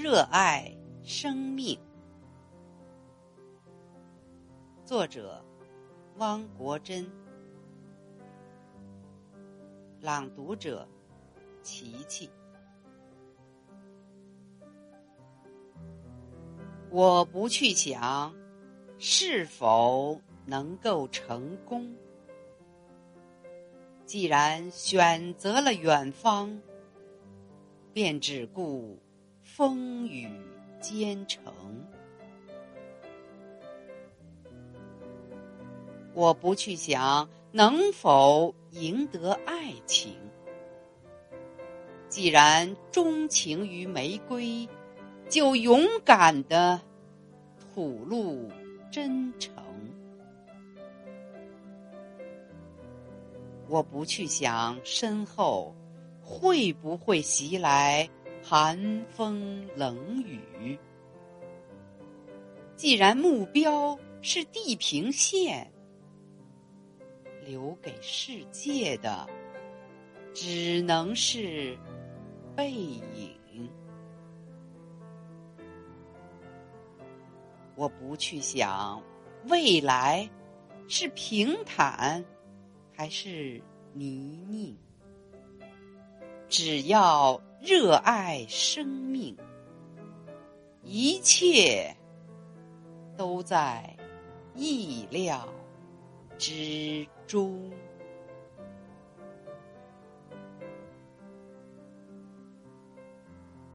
热爱生命。作者：汪国真。朗读者：琪琪。我不去想是否能够成功。既然选择了远方，便只顾风雨兼程。我不去想能否赢得爱情。既然钟情于玫瑰，就勇敢的吐露真诚。我不去想身后会不会袭来寒风冷雨。既然目标是地平线，留给世界的只能是背影。我不去想未来是平坦。还是泥泞，只要热爱生命，一切都在意料之中。